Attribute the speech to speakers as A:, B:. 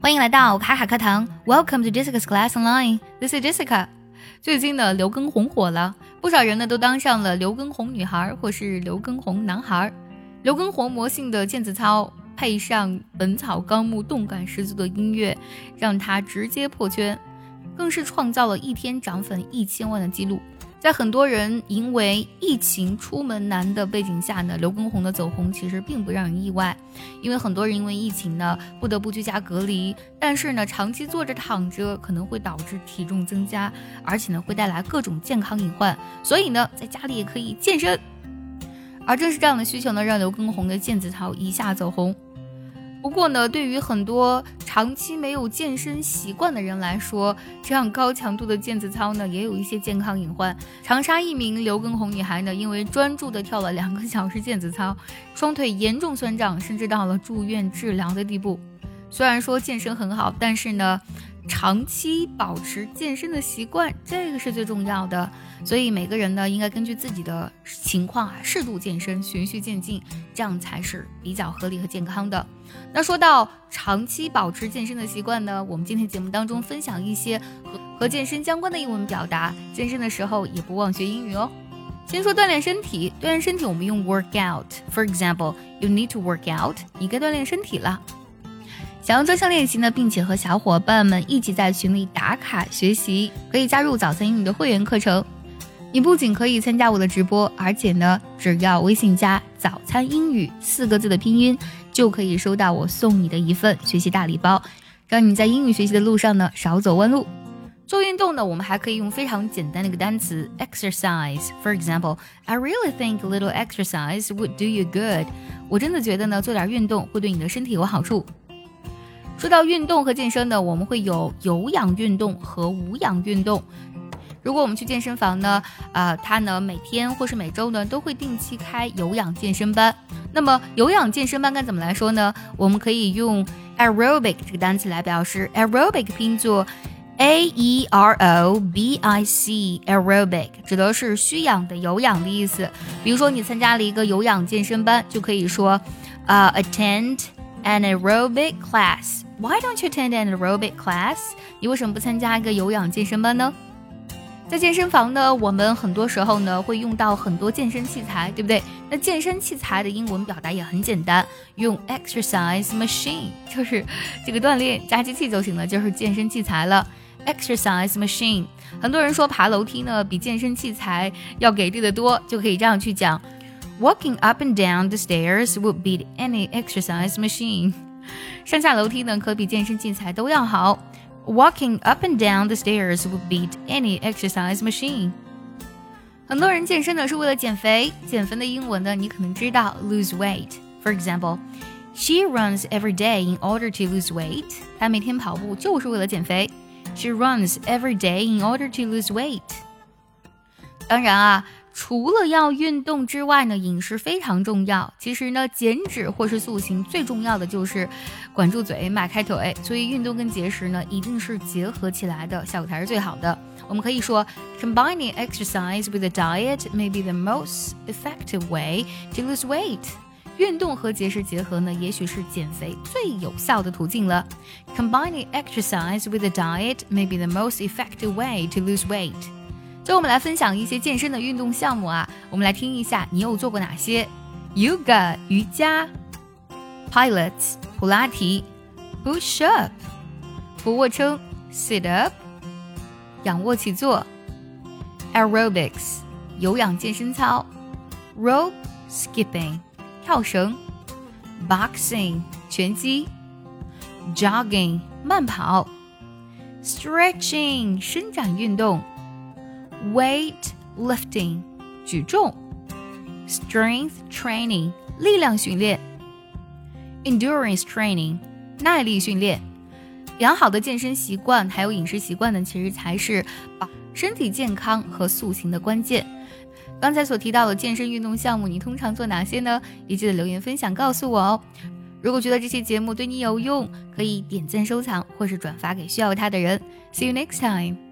A: 欢迎来到卡卡课堂，Welcome to Jessica's Class Online. This is Jessica. 最近呢，刘畊宏火了，不少人呢都当上了刘畊宏女孩或是刘畊宏男孩。刘畊宏魔性的毽子操配上《本草纲目》动感十足的音乐，让他直接破圈，更是创造了一天涨粉一千万的记录。在很多人因为疫情出门难的背景下呢，刘畊宏的走红其实并不让人意外，因为很多人因为疫情呢不得不居家隔离，但是呢长期坐着躺着可能会导致体重增加，而且呢会带来各种健康隐患，所以呢在家里也可以健身，而正是这样的需求呢让刘畊宏的毽子操一下走红。不过呢，对于很多长期没有健身习惯的人来说，这样高强度的毽子操呢，也有一些健康隐患。长沙一名刘畊宏女孩呢，因为专注的跳了两个小时毽子操，双腿严重酸胀，甚至到了住院治疗的地步。虽然说健身很好，但是呢。长期保持健身的习惯，这个是最重要的。所以每个人呢，应该根据自己的情况啊，适度健身，循序渐进，这样才是比较合理和健康的。那说到长期保持健身的习惯呢，我们今天节目当中分享一些和和健身相关的英文表达。健身的时候也不忘学英语哦。先说锻炼身体，锻炼身体我们用 work out。For example, you need to work out，你该锻炼身体了。想要专项练习呢，并且和小伙伴们一起在群里打卡学习，可以加入早餐英语的会员课程。你不仅可以参加我的直播，而且呢，只要微信加“早餐英语”四个字的拼音，就可以收到我送你的一份学习大礼包，让你在英语学习的路上呢少走弯路。做运动呢，我们还可以用非常简单的一个单词 exercise。For example, I really think a little exercise would do you good。我真的觉得呢，做点运动会对你的身体有好处。说到运动和健身呢，我们会有有氧运动和无氧运动。如果我们去健身房呢，啊，他呢每天或是每周呢都会定期开有氧健身班。那么有氧健身班该怎么来说呢？我们可以用 aerobic 这个单词来表示，aerobic 拼作 a e r o b i c，aerobic 指的是需氧的有氧的意思。比如说你参加了一个有氧健身班，就可以说，啊，attend an aerobic class。Why don't you attend an aerobic class？你为什么不参加一个有氧健身班呢？在健身房呢，我们很多时候呢会用到很多健身器材，对不对？那健身器材的英文表达也很简单，用 exercise machine，就是这个锻炼加机器就行了，就是健身器材了。exercise machine。很多人说爬楼梯呢比健身器材要给力的多，就可以这样去讲：Walking up and down the stairs would beat any exercise machine。上下楼梯呢，可比健身器材都要好。Walking up and down the stairs would beat any exercise machine。很多人健身呢是为了减肥，减肥的英文呢你可能知道，lose weight。For example, she runs every day in order to lose weight。她每天跑步就是为了减肥。She runs every day in order to lose weight。当然啊。 除了要运动之外呢，饮食非常重要。其实呢，减脂或是塑形最重要的就是管住嘴，迈开腿。所以运动跟节食呢，一定是结合起来的，效果才是最好的。我们可以说，combining exercise with a diet may be the most effective way to lose weight。运动和节食结合呢，也许是减肥最有效的途径了。Combining exercise with a diet may be the most effective way to lose weight。最后，我们来分享一些健身的运动项目啊。我们来听一下，你有做过哪些？Yoga 瑜伽，Pilates 普拉提，Push up 俯卧撑，Sit up 仰卧起坐，Aerobics 有氧健身操，Rope skipping 跳绳，Boxing 拳击，Jogging 慢跑，Stretching 伸展运动。Weight lifting 举重，strength training 力量训练，endurance training 耐力训练。良好的健身习惯还有饮食习惯呢，其实才是把身体健康和塑形的关键。刚才所提到的健身运动项目，你通常做哪些呢？也记得留言分享告诉我哦。如果觉得这期节目对你有用，可以点赞收藏或是转发给需要它的人。See you next time.